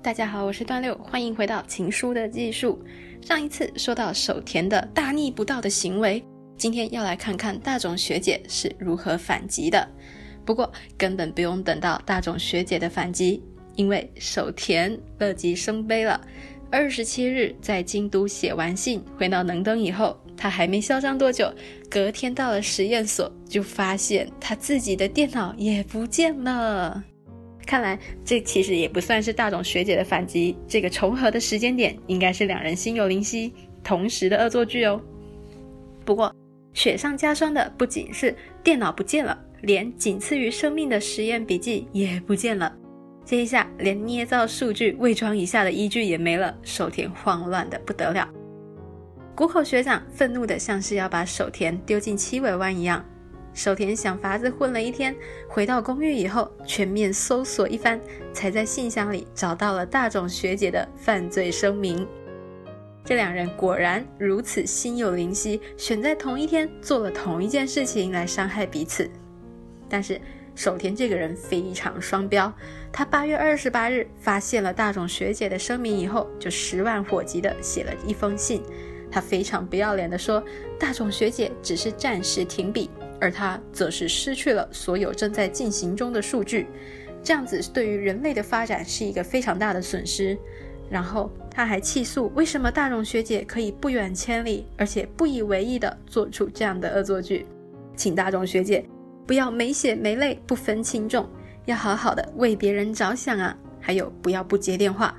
大家好，我是段六，欢迎回到情书的技术。上一次说到手田的大逆不道的行为，今天要来看看大冢学姐是如何反击的。不过根本不用等到大冢学姐的反击，因为手田乐极生悲了。二十七日在京都写完信，回到能登以后，他还没嚣张多久，隔天到了实验所，就发现他自己的电脑也不见了。看来这其实也不算是大冢学姐的反击，这个重合的时间点应该是两人心有灵犀，同时的恶作剧哦。不过雪上加霜的不仅是电脑不见了，连仅次于生命的实验笔记也不见了。这一下连捏造数据、伪装一下的依据也没了，手田慌乱的不得了。谷口学长愤怒的像是要把手田丢进七尾湾一样。手田想法子混了一天，回到公寓以后，全面搜索一番，才在信箱里找到了大冢学姐的犯罪声明。这两人果然如此心有灵犀，选在同一天做了同一件事情来伤害彼此。但是手田这个人非常双标，他八月二十八日发现了大冢学姐的声明以后，就十万火急的写了一封信。他非常不要脸的说，大冢学姐只是暂时停笔。而他则是失去了所有正在进行中的数据，这样子对于人类的发展是一个非常大的损失。然后他还气诉为什么大众学姐可以不远千里，而且不以为意的做出这样的恶作剧，请大众学姐不要没血没泪不分轻重，要好好的为别人着想啊！还有不要不接电话。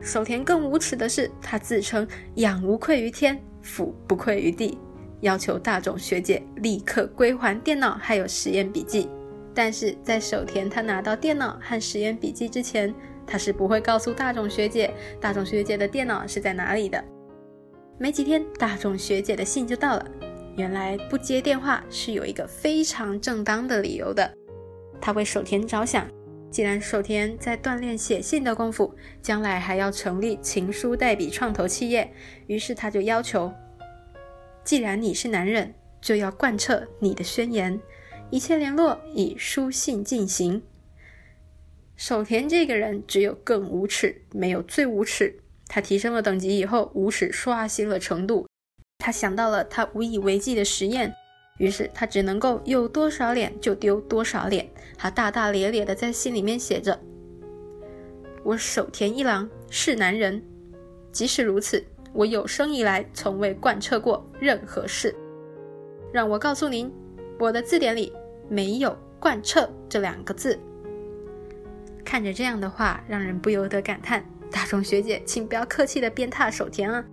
手田更无耻的是，他自称仰无愧于天，俯不愧于地。要求大冢学姐立刻归还电脑还有实验笔记，但是在手田他拿到电脑和实验笔记之前，他是不会告诉大冢学姐大冢学姐的电脑是在哪里的。没几天，大冢学姐的信就到了。原来不接电话是有一个非常正当的理由的，他为手田着想。既然手田在锻炼写信的功夫，将来还要成立情书代笔创投企业，于是他就要求。既然你是男人，就要贯彻你的宣言，一切联络以书信进行。手田这个人只有更无耻，没有最无耻。他提升了等级以后，无耻刷新了程度。他想到了他无以为继的实验，于是他只能够有多少脸就丢多少脸。他大大咧咧的在信里面写着：“我手田一郎是男人，即使如此。”我有生以来从未贯彻过任何事。让我告诉您，我的字典里没有“贯彻”这两个字。看着这样的话，让人不由得感叹：大众学姐，请不要客气的鞭挞手田啊！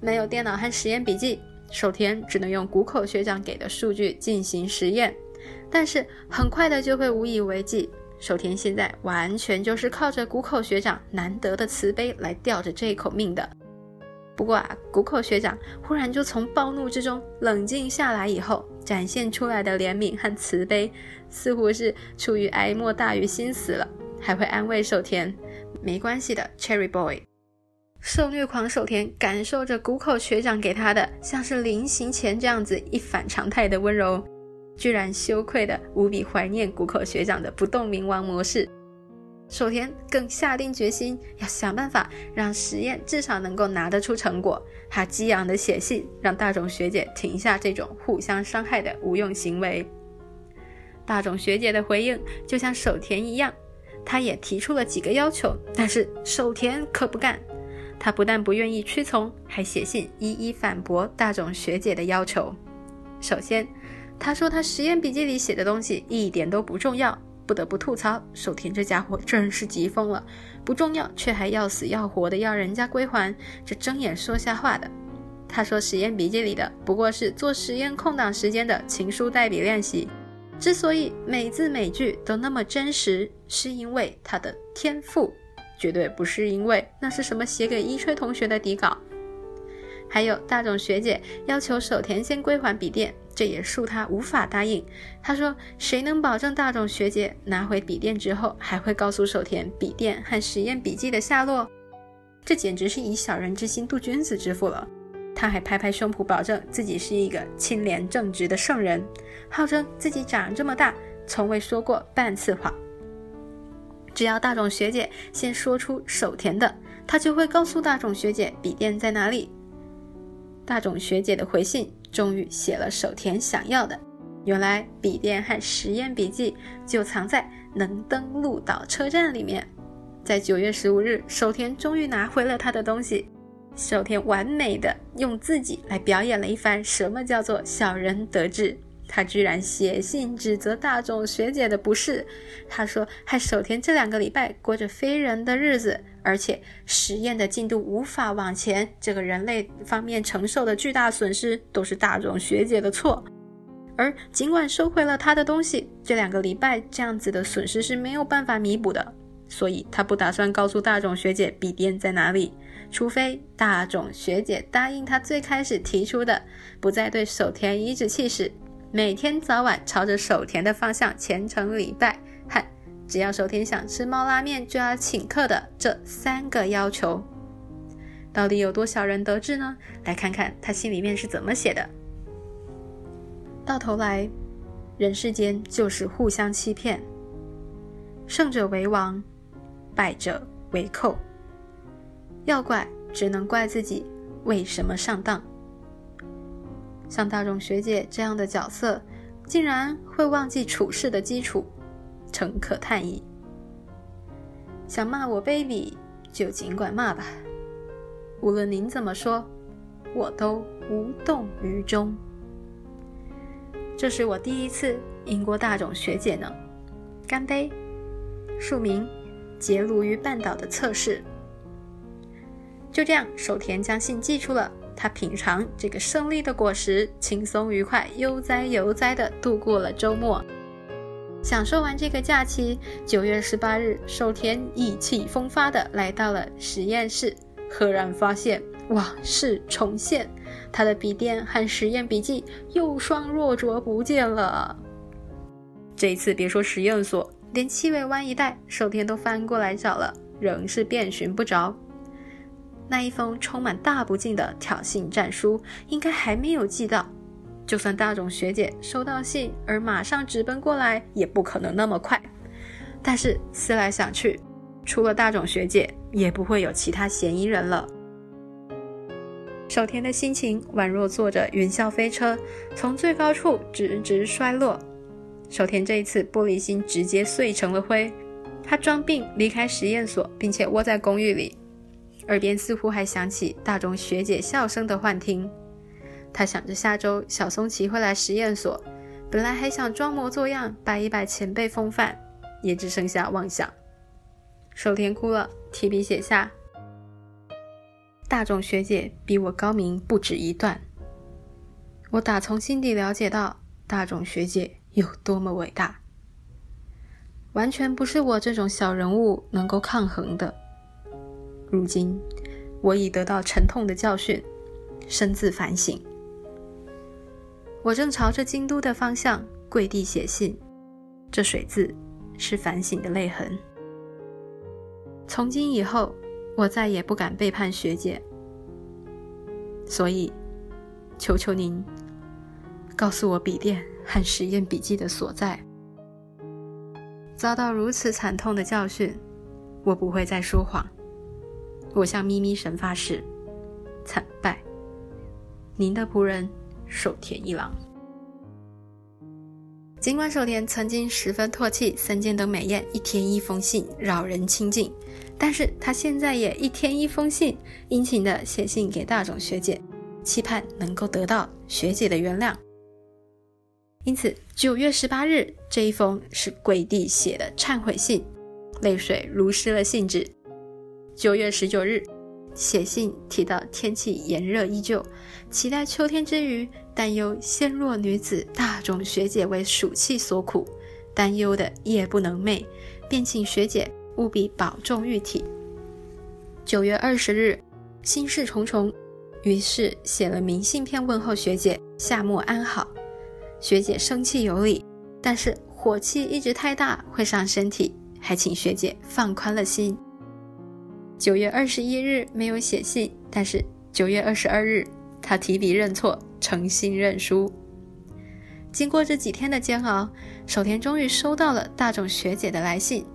没有电脑和实验笔记，手田只能用谷口学长给的数据进行实验，但是很快的就会无以为继。手田现在完全就是靠着谷口学长难得的慈悲来吊着这一口命的。不过啊，谷口学长忽然就从暴怒之中冷静下来以后，展现出来的怜悯和慈悲，似乎是出于哀莫大于心死了，还会安慰手田：“没关系的，Cherry Boy。”受虐狂手田感受着谷口学长给他的像是临行前这样子一反常态的温柔，居然羞愧的无比怀念谷口学长的不动明王模式。手田更下定决心要想办法让实验至少能够拿得出成果。他激昂的写信让大冢学姐停下这种互相伤害的无用行为。大冢学姐的回应就像手田一样，他也提出了几个要求，但是手田可不干。他不但不愿意屈从，还写信一一反驳大冢学姐的要求。首先，他说他实验笔记里写的东西一点都不重要。不得不吐槽，手田这家伙真是急疯了，不重要却还要死要活的要人家归还，这睁眼说瞎话的。他说实验笔记里的不过是做实验空档时间的情书代笔练习，之所以每字每句都那么真实，是因为他的天赋，绝对不是因为那是什么写给一吹同学的底稿。还有大冢学姐要求手田先归还笔电，这也恕他无法答应。他说：“谁能保证大冢学姐拿回笔电之后，还会告诉手田笔电和实验笔记的下落？”这简直是以小人之心度君子之腹了。他还拍拍胸脯保证自己是一个清廉正直的圣人，号称自己长这么大从未说过半次谎。只要大冢学姐先说出手田的，他就会告诉大冢学姐笔电在哪里。大冢学姐的回信终于写了手田想要的，原来笔电和实验笔记就藏在能登陆岛车站里面。在九月十五日，手田终于拿回了他的东西。手田完美的用自己来表演了一番什么叫做小人得志。他居然写信指责大冢学姐的不是，他说害手田这两个礼拜过着非人的日子，而且实验的进度无法往前，这个人类方面承受的巨大损失都是大冢学姐的错。而尽管收回了他的东西，这两个礼拜这样子的损失是没有办法弥补的，所以他不打算告诉大冢学姐笔电在哪里，除非大冢学姐答应他最开始提出的，不再对手田颐指气使。每天早晚朝着守田的方向虔诚礼拜，只要守天想吃猫拉面就要请客的这三个要求，到底有多少人得志呢？来看看他心里面是怎么写的。到头来，人世间就是互相欺骗，胜者为王，败者为寇。要怪只能怪自己为什么上当。像大众学姐这样的角色，竟然会忘记处事的基础，诚可叹矣。想骂我卑鄙，就尽管骂吧，无论您怎么说，我都无动于衷。这是我第一次赢过大众学姐呢，干杯！署名：结庐于半岛的测试。就这样，手田将信寄出了。他品尝这个胜利的果实，轻松愉快、悠哉悠哉地度过了周末。享受完这个假期，九月十八日，寿田意气风发地来到了实验室，赫然发现往事重现，他的笔电和实验笔记又双若浊不见了。这一次，别说实验所，连七尾湾一带，寿田都翻过来找了，仍是遍寻不着。那一封充满大不敬的挑衅战书，应该还没有寄到。就算大冢学姐收到信而马上直奔过来，也不可能那么快。但是思来想去，除了大冢学姐，也不会有其他嫌疑人了。守田的心情宛若坐着云霄飞车，从最高处直直摔落。守田这一次玻璃心直接碎成了灰。他装病离开实验所，并且窝在公寓里。耳边似乎还响起大众学姐笑声的幻听，他想着下周小松崎会来实验所，本来还想装模作样摆一摆前辈风范，也只剩下妄想。手田哭了，提笔写下：“大众学姐比我高明不止一段，我打从心底了解到大众学姐有多么伟大，完全不是我这种小人物能够抗衡的。”如今，我已得到沉痛的教训，深自反省。我正朝着京都的方向跪地写信，这水字是反省的泪痕。从今以后，我再也不敢背叛学姐。所以，求求您，告诉我笔电和实验笔记的所在。遭到如此惨痛的教训，我不会再说谎。我向咪咪神发誓，惨败。您的仆人守田一郎。尽管守田曾经十分唾弃森间等美彦一天一封信扰人清静，但是他现在也一天一封信，殷勤的写信给大冢学姐，期盼能够得到学姐的原谅。因此，九月十八日这一封是跪地写的忏悔信，泪水如湿了信纸。九月十九日，写信提到天气炎热依旧，期待秋天之余，担忧纤弱女子大众学姐为暑气所苦，担忧的夜不能寐，便请学姐务必保重玉体。九月二十日，心事重重，于是写了明信片问候学姐夏末安好。学姐生气有理，但是火气一直太大会伤身体，还请学姐放宽了心。九月二十一日没有写信，但是九月二十二日，他提笔认错，诚心认输。经过这几天的煎熬，守田终于收到了大众学姐的来信。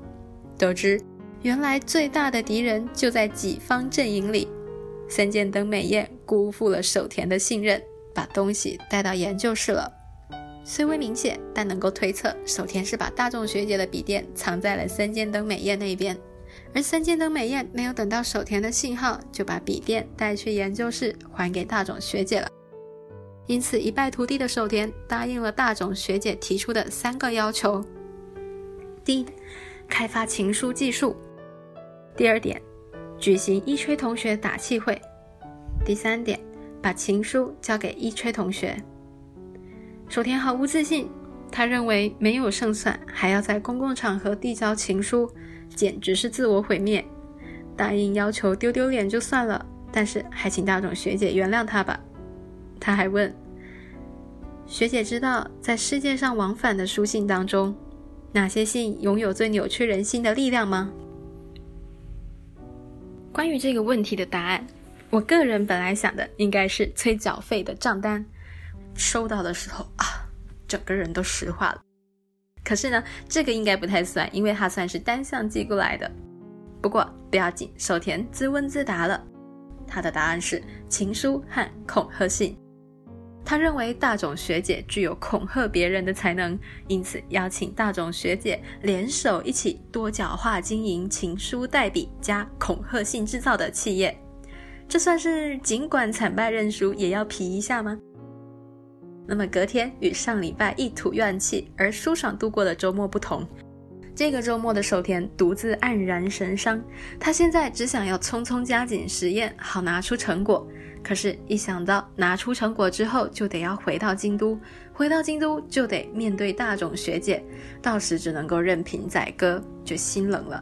得知原来最大的敌人就在己方阵营里。三剑灯美彦辜负了守田的信任，把东西带到研究室了。虽未明显，但能够推测守田是把大众学姐的笔电藏在了三剑灯美彦那边，而三剑灯美彦没有等到守田的信号，就把笔电带去研究室还给大冢学姐了。因此，一败涂地的守田答应了大冢学姐提出的三个要求：第一，开发情书技术；第二点，举行一吹同学打气会；第三点，把情书交给一吹同学。守田毫无自信，他认为没有胜算，还要在公共场合递交情书，简直是自我毁灭。答应要求丢丢脸就算了，但是还请大冢学姐原谅他吧。他还问学姐：“知道在世界上往返的书信当中，哪些信拥有最扭曲人心的力量吗？”关于这个问题的答案，我个人本来想的应该是催缴费的账单。收到的时候啊，整个人都石化了。可是呢，这个应该不太算，因为它算是单向寄过来的。不过不要紧，守田自问自答了，他的答案是情书和恐吓信。他认为大冢学姐具有恐吓别人的才能，因此邀请大冢学姐联手一起多角化经营情书代笔加恐吓信制造的企业。这算是尽管惨败认输也要皮一下吗？那么隔天与上礼拜一吐怨气而舒爽度过的周末不同，这个周末的守田独自黯然神伤。他现在只想要匆匆加紧实验，好拿出成果。可是，一想到拿出成果之后就得要回到京都，回到京都就得面对大冢学姐，到时只能够任凭宰割，就心冷了。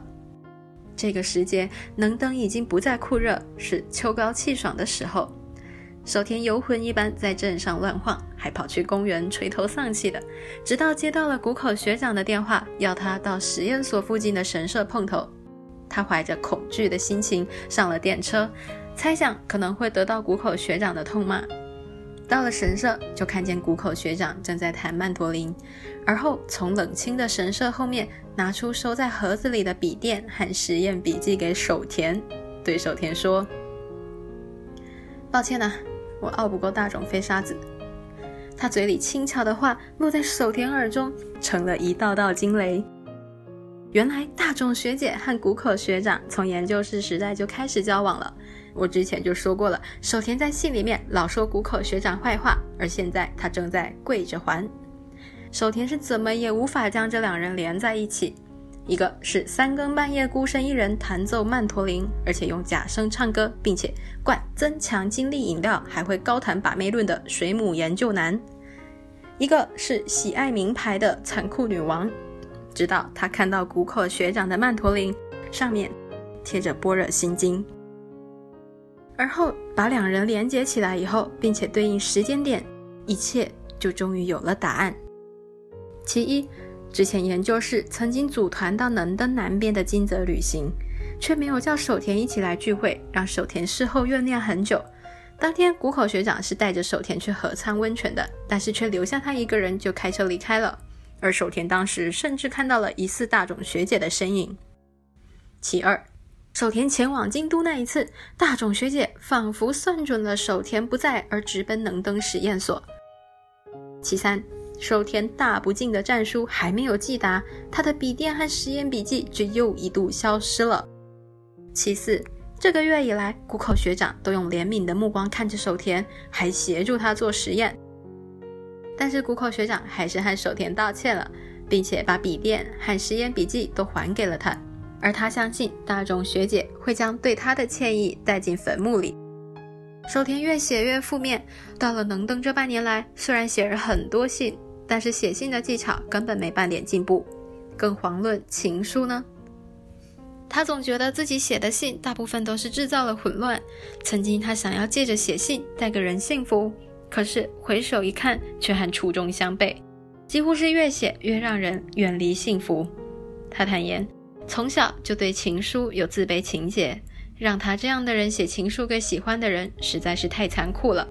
这个时节，能登已经不再酷热，是秋高气爽的时候。守田游魂一般在镇上乱晃，还跑去公园垂头丧气的，直到接到了谷口学长的电话，要他到实验所附近的神社碰头。他怀着恐惧的心情上了电车，猜想可能会得到谷口学长的痛骂。到了神社，就看见谷口学长正在弹曼陀林，而后从冷清的神社后面拿出收在盒子里的笔电和实验笔记给守田，对守田说：“抱歉呐。”我拗不过大冢飞沙子，他嘴里轻巧的话落在守田耳中，成了一道道惊雷。原来大冢学姐和谷口学长从研究室时代就开始交往了。我之前就说过了，守田在信里面老说谷口学长坏话，而现在他正在跪着还。守田是怎么也无法将这两人连在一起。一个是三更半夜孤身一人弹奏曼陀林，而且用假声唱歌，并且灌增强精力饮料，还会高谈把妹论的水母研究男；一个是喜爱名牌的残酷女王，直到她看到谷口学长的曼陀林上面贴着般若心经，而后把两人连接起来以后，并且对应时间点，一切就终于有了答案。其一。之前研究室曾经组团到能登南边的金泽旅行，却没有叫守田一起来聚会，让守田事后怨念很久。当天谷口学长是带着守田去河仓温泉的，但是却留下他一个人就开车离开了。而守田当时甚至看到了疑似大冢学姐的身影。其二，守田前往京都那一次，大冢学姐仿佛算准了守田不在而直奔能登实验所。其三。守田大不敬的战书还没有寄达，他的笔电和实验笔记就又一度消失了。其次，这个月以来，谷口学长都用怜悯的目光看着守田，还协助他做实验。但是谷口学长还是和守田道歉了，并且把笔电和实验笔记都还给了他。而他相信大众学姐会将对他的歉意带进坟墓里。守田越写越负面，到了能登这半年来，虽然写了很多信。但是写信的技巧根本没半点进步，更遑论情书呢。他总觉得自己写的信大部分都是制造了混乱。曾经他想要借着写信带给人幸福，可是回首一看，却和初衷相悖，几乎是越写越让人远离幸福。他坦言，从小就对情书有自卑情节，让他这样的人写情书给喜欢的人，实在是太残酷了。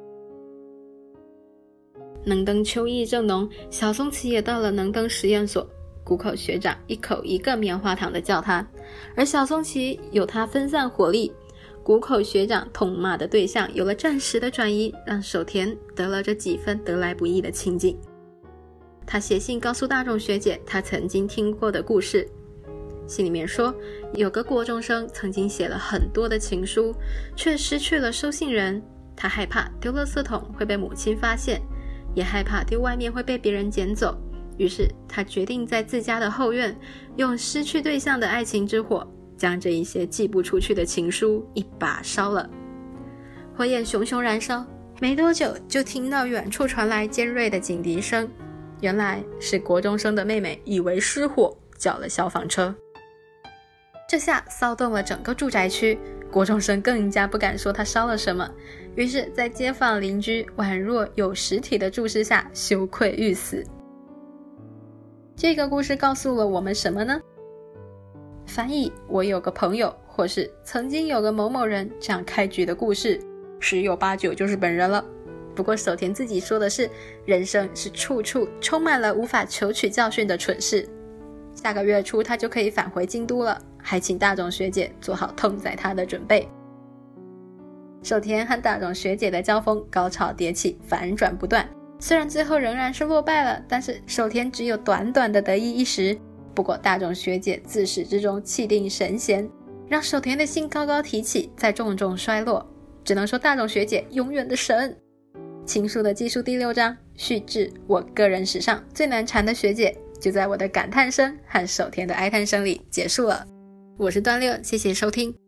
能登秋意正浓，小松崎也到了能登实验所。谷口学长一口一个棉花糖的叫他，而小松崎有他分散火力，谷口学长痛骂的对象有了暂时的转移，让手田得了这几分得来不易的清静。他写信告诉大众学姐他曾经听过的故事，信里面说有个国中生曾经写了很多的情书，却失去了收信人，他害怕丢垃圾桶会被母亲发现，也害怕丢外面会被别人捡走。于是他决定在自家的后院，用失去对象的爱情之火，将这一些寄不出去的情书一把烧了。火焰熊熊燃烧，没多久就听到远处传来尖锐的警笛声，原来是国中生的妹妹以为失火，叫了消防车。这下骚动了整个住宅区，国中生更加不敢说他烧了什么，于是，在街坊邻居宛若有实体的注视下，羞愧欲死。这个故事告诉了我们什么呢？翻译“我有个朋友”或是“曾经有个某某人”这样开局的故事，十有八九就是本人了。不过手田自己说的是，人生是处处充满了无法求取教训的蠢事。下个月初他就可以返回京都了，还请大冢学姐做好痛宰他的准备。守田和大冢学姐的交锋高潮迭起，反转不断。虽然最后仍然是落败了，但是守田只有短短的得意一时。不过大冢学姐自始至终气定神闲，让守田的心高高提起，再重重衰落。只能说大冢学姐永远的神。情书的技术第六章续至，我个人史上最难缠的学姐，就在我的感叹声和守田的哀叹声里结束了。我是段六，谢谢收听。